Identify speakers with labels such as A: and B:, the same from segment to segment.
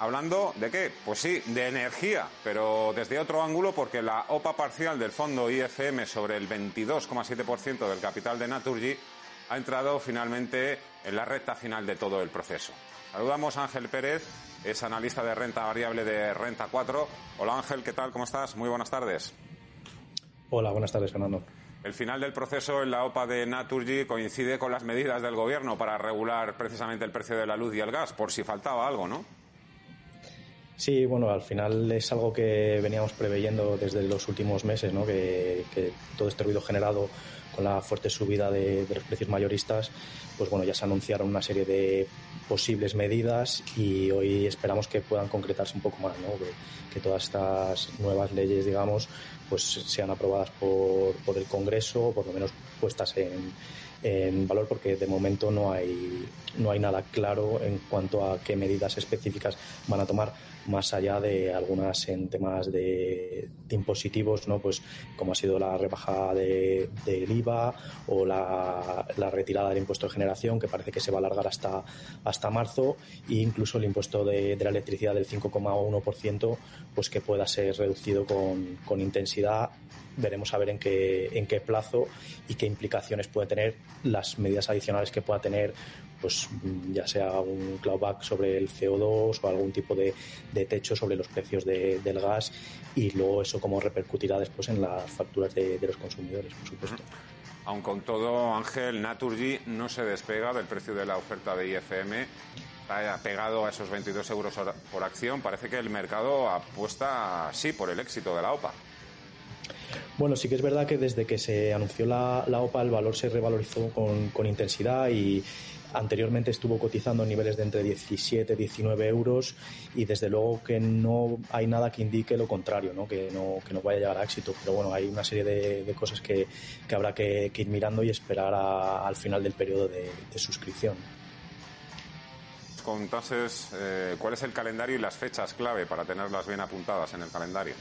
A: hablando de qué? Pues sí, de energía, pero desde otro ángulo porque la OPA parcial del fondo IFM sobre el 22,7% del capital de Naturgy ha entrado finalmente en la recta final de todo el proceso. Saludamos a Ángel Pérez, es analista de renta variable de Renta 4. Hola Ángel, ¿qué tal? ¿Cómo estás? Muy buenas tardes.
B: Hola, buenas tardes, Fernando.
A: El final del proceso en la OPA de Naturgy coincide con las medidas del Gobierno para regular precisamente el precio de la luz y el gas, por si faltaba algo, ¿no?
B: Sí, bueno, al final es algo que veníamos preveyendo desde los últimos meses, ¿no? que, todo este ruido generado con la fuerte subida de, los precios mayoristas, pues bueno, ya se anunciaron una serie de posibles medidas y hoy esperamos que puedan concretarse un poco más, ¿no? que, que todas estas nuevas leyes, digamos, pues sean aprobadas por, por el Congreso, por lo menos puestas en, en valor porque de momento no hay, no hay nada claro en cuanto a qué medidas específicas van a tomar más allá de algunas en temas de, impositivos, ¿no? Pues como ha sido la rebaja del IVA o la, retirada del impuesto de generación, que parece que se va a alargar hasta, hasta marzo, e incluso el impuesto de, la electricidad del 5,1%, pues que pueda ser reducido con, con intensidad veremos a ver en qué, en qué plazo y qué implicaciones puede tener las medidas adicionales que pueda tener pues ya sea un clawback sobre el CO2 o algún tipo de, techo sobre los precios del gas y luego eso cómo repercutirá después en las facturas de, los consumidores, por supuesto.
A: Aun con todo, Ángel, Naturgy no se despega del precio de la oferta de IFM. Pegado a esos 22 euros por acción. Parece que el mercado apuesta, sí, por el éxito de la OPA.
B: Bueno, sí que es verdad que desde que se anunció la, OPA el valor se revalorizó con, intensidad y anteriormente estuvo cotizando en niveles de entre 17 y 19 euros y desde luego que no hay nada que indique lo contrario, ¿no? Que, no, que no vaya a llegar a éxito. Pero bueno, hay una serie de, cosas que, habrá que, ir mirando y esperar al final del periodo de, suscripción.
A: Contases, eh, ¿cuál es el calendario y las fechas clave para tenerlas bien apuntadas en el calendario?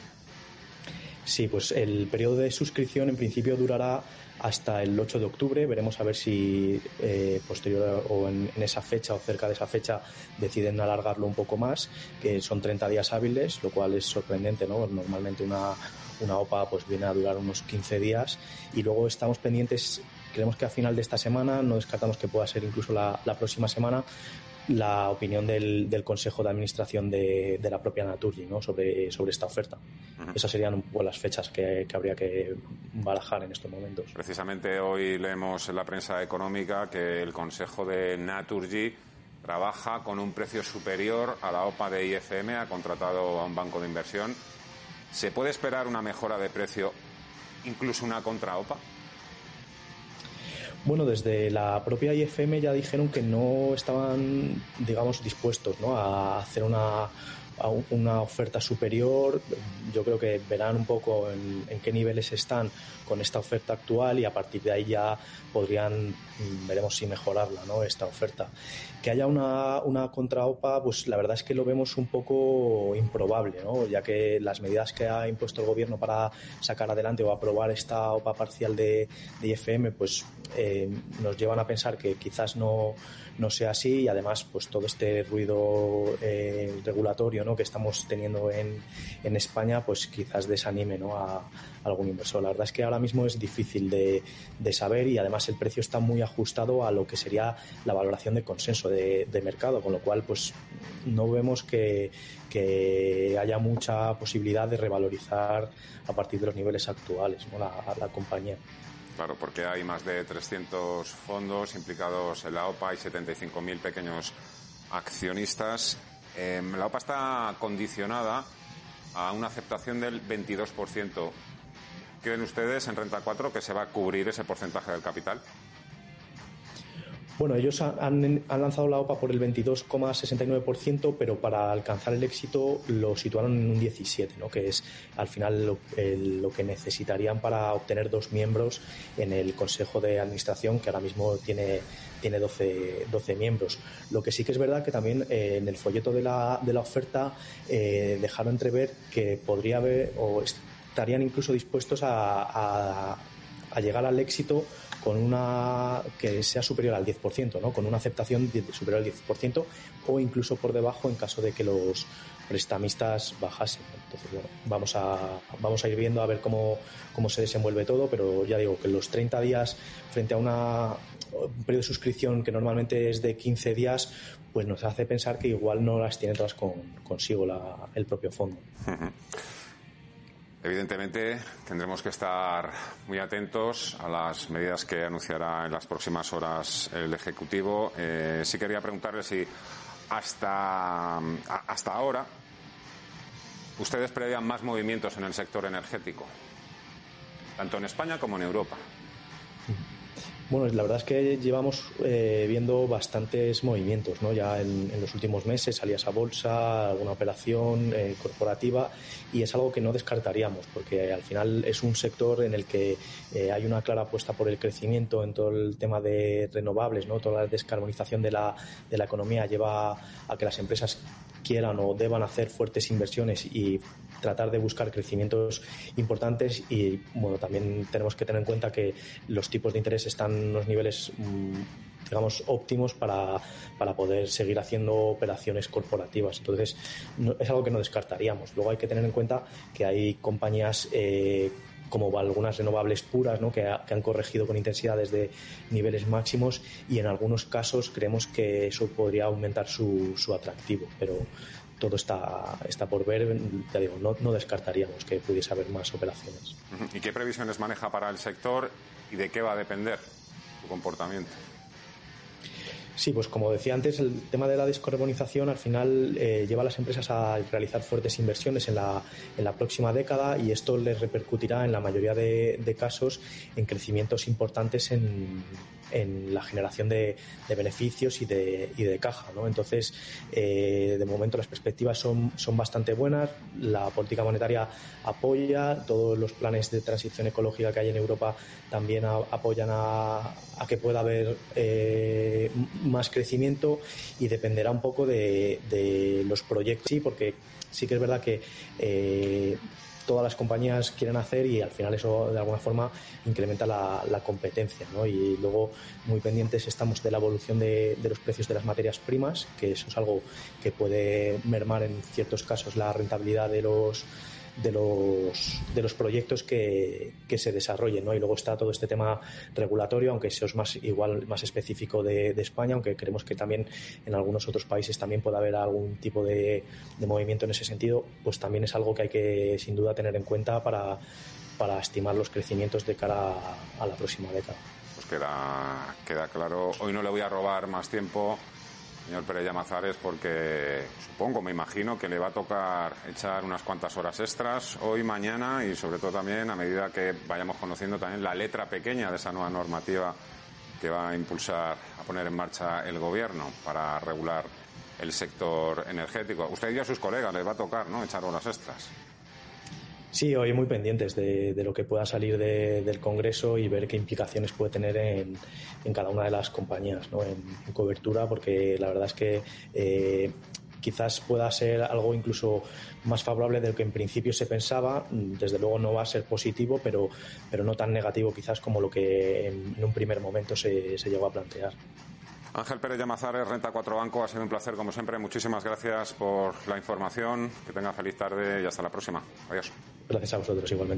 B: Sí, pues el periodo de suscripción en principio durará hasta el 8 de octubre. Veremos a ver si eh, posterior o en, esa fecha o cerca de esa fecha deciden alargarlo un poco más, que son 30 días hábiles, lo cual es sorprendente, ¿no? Normalmente una, una OPA pues viene a durar unos 15 días y luego estamos pendientes creemos que a final de esta semana, no descartamos que pueda ser incluso la, la próxima semana, la opinión del, del Consejo de Administración de, de la propia Naturgy ¿no? sobre, sobre esta oferta. Esas serían un poco las fechas que, que, habría que barajar en estos momentos.
A: Precisamente hoy leemos en la prensa económica que el Consejo de Naturgy trabaja con un precio superior a la OPA de IFM, ha contratado a un banco de inversión. ¿Se puede esperar una mejora de precio, incluso una contra OPA?
B: Bueno, desde la propia IFM ya dijeron que no estaban, digamos, dispuestos ¿no? a hacer una, una oferta superior. Yo creo que verán un poco en, en, qué niveles están con esta oferta actual y a partir de ahí ya podrían, mm, veremos si mejorarla, ¿no? esta oferta. Que haya una, una contra OPA, pues la verdad es que lo vemos un poco improbable, ¿no? ya que las medidas que ha impuesto el gobierno para sacar adelante o aprobar esta OPA parcial de, de IFM, pues eh, nos llevan a pensar que quizás no, no sea así y además pues todo este ruido eh, regulatorio ¿no? Que estamos teniendo en, en España pues quizás desanime ¿no? a, algún inversor. La verdad es que ahora mismo es difícil de, de, saber y además el precio está muy ajustado a lo que sería la valoración de consenso de, mercado, con lo cual pues no vemos que, que, haya mucha posibilidad de revalorizar a partir de los niveles actuales la, la compañía.
A: Claro, porque hay más de 300 fondos implicados en la OPA y 75.000 pequeños accionistas. Em, la OPA está condicionada a una aceptación del 22%. ¿Creen ustedes en Renta 4 que se va a cubrir ese porcentaje del capital?
B: Bueno, ellos han, lanzado la OPA por el 22,69%, pero para alcanzar el éxito lo situaron en un 17%, ¿no? que es al final lo, que necesitarían para obtener dos miembros en el Consejo de Administración, que ahora mismo tiene, tiene 12, 12 miembros. Lo que sí que es verdad que también eh, en el folleto de la, de la oferta eh, dejaron entrever que podría haber o estarían incluso dispuestos a llegar al éxito con una que sea superior al 10%, ¿no? con una aceptación superior al 10% o incluso por debajo en caso de que los prestamistas bajasen. Entonces, bueno, vamos a, vamos a ir viendo a ver cómo, cómo se desenvuelve todo, pero ya digo que los 30 días frente a una, un periodo de suscripción que normalmente es de 15 días, pues nos hace pensar que igual no las tiene todas con, consigo la, el propio fondo.
A: Evidentemente, tendremos que estar muy atentos a las medidas que anunciará en las próximas horas el Ejecutivo. Eh, sí quería preguntarle si hasta, hasta ahora ustedes preveían más movimientos en el sector energético, tanto en España como en Europa.
B: Bueno, la verdad es que llevamos eh, viendo bastantes movimientos, ¿no? Ya en, los últimos meses salía esa bolsa, alguna operación eh, corporativa y es algo que no descartaríamos porque al final es un sector en el que eh, hay una clara apuesta por el crecimiento en todo el tema de renovables, ¿no? Toda la descarbonización de la, de la economía lleva a que las empresas quieran o deban hacer fuertes inversiones y tratar de buscar crecimientos importantes y bueno también tenemos que tener en cuenta que los tipos de interés están en unos niveles mm, digamos óptimos para, para, poder seguir haciendo operaciones corporativas. Entonces es algo que no descartaríamos. Luego hay que tener en cuenta que hay compañías eh, como algunas renovables puras, ¿no? que, han corregido con intensidad desde niveles máximos y en algunos casos creemos que eso podría aumentar su, su atractivo, pero todo está, está por ver. Ya digo, no, no descartaríamos que pudiese haber más operaciones.
A: ¿Y qué previsiones maneja para el sector y de qué va a depender su comportamiento?
B: Sí, pues como decía antes, el tema de la descarbonización al final eh, lleva a las empresas a realizar fuertes inversiones en la, en la próxima década y esto les repercutirá en la mayoría de, de casos en crecimientos importantes en, en la generación de, beneficios y de, y de caja. ¿no? Entonces, eh, de momento las perspectivas son, son bastante buenas, la política monetaria apoya, todos los planes de transición ecológica que hay en Europa también apoyan a, que pueda haber eh, más crecimiento y dependerá un poco de, de los proyectos, sí, porque sí que es verdad que eh, todas las compañías quieren hacer y al final eso de alguna forma incrementa la, competencia. ¿no? Y luego muy pendientes estamos de la evolución de, de, los precios de las materias primas, que eso es algo que puede mermar en ciertos casos la rentabilidad de los de los, de los proyectos que, que se desarrollen, ¿no? Y luego está todo este tema regulatorio, aunque es más igual más específico de, de España, aunque creemos que también en algunos otros países también puede haber algún tipo de, de movimiento en ese sentido, pues también es algo que hay que sin duda tener en cuenta para, para estimar los crecimientos de cara a, a la próxima década.
A: Pues queda, queda claro. Hoy no le voy a robar más tiempo señor Pérez Llamazares, porque supongo, me imagino que le va a tocar echar unas cuantas horas extras hoy, mañana y sobre todo también a medida que vayamos conociendo también la letra pequeña de esa nueva normativa que va a impulsar, a poner en marcha el gobierno para regular el sector energético. Usted y a sus colegas les va a tocar, ¿no?, echar horas extras.
B: Sí, hoy muy pendientes de, lo que pueda salir del Congreso y ver qué implicaciones puede tener en, cada una de las compañías, ¿no? en, cobertura, porque la verdad es que eh, quizás pueda ser algo incluso más favorable de lo que en principio se pensaba. Desde luego no va a ser positivo, pero, pero no tan negativo quizás como lo que en, un primer momento se, se llegó a plantear.
A: Ángel Pérez Llamazares, Renta 4 Banco, ha sido un placer como siempre. Muchísimas gracias por la información. Que tenga feliz tarde y hasta la próxima. Adiós.
B: Gracias a vosotros igualmente.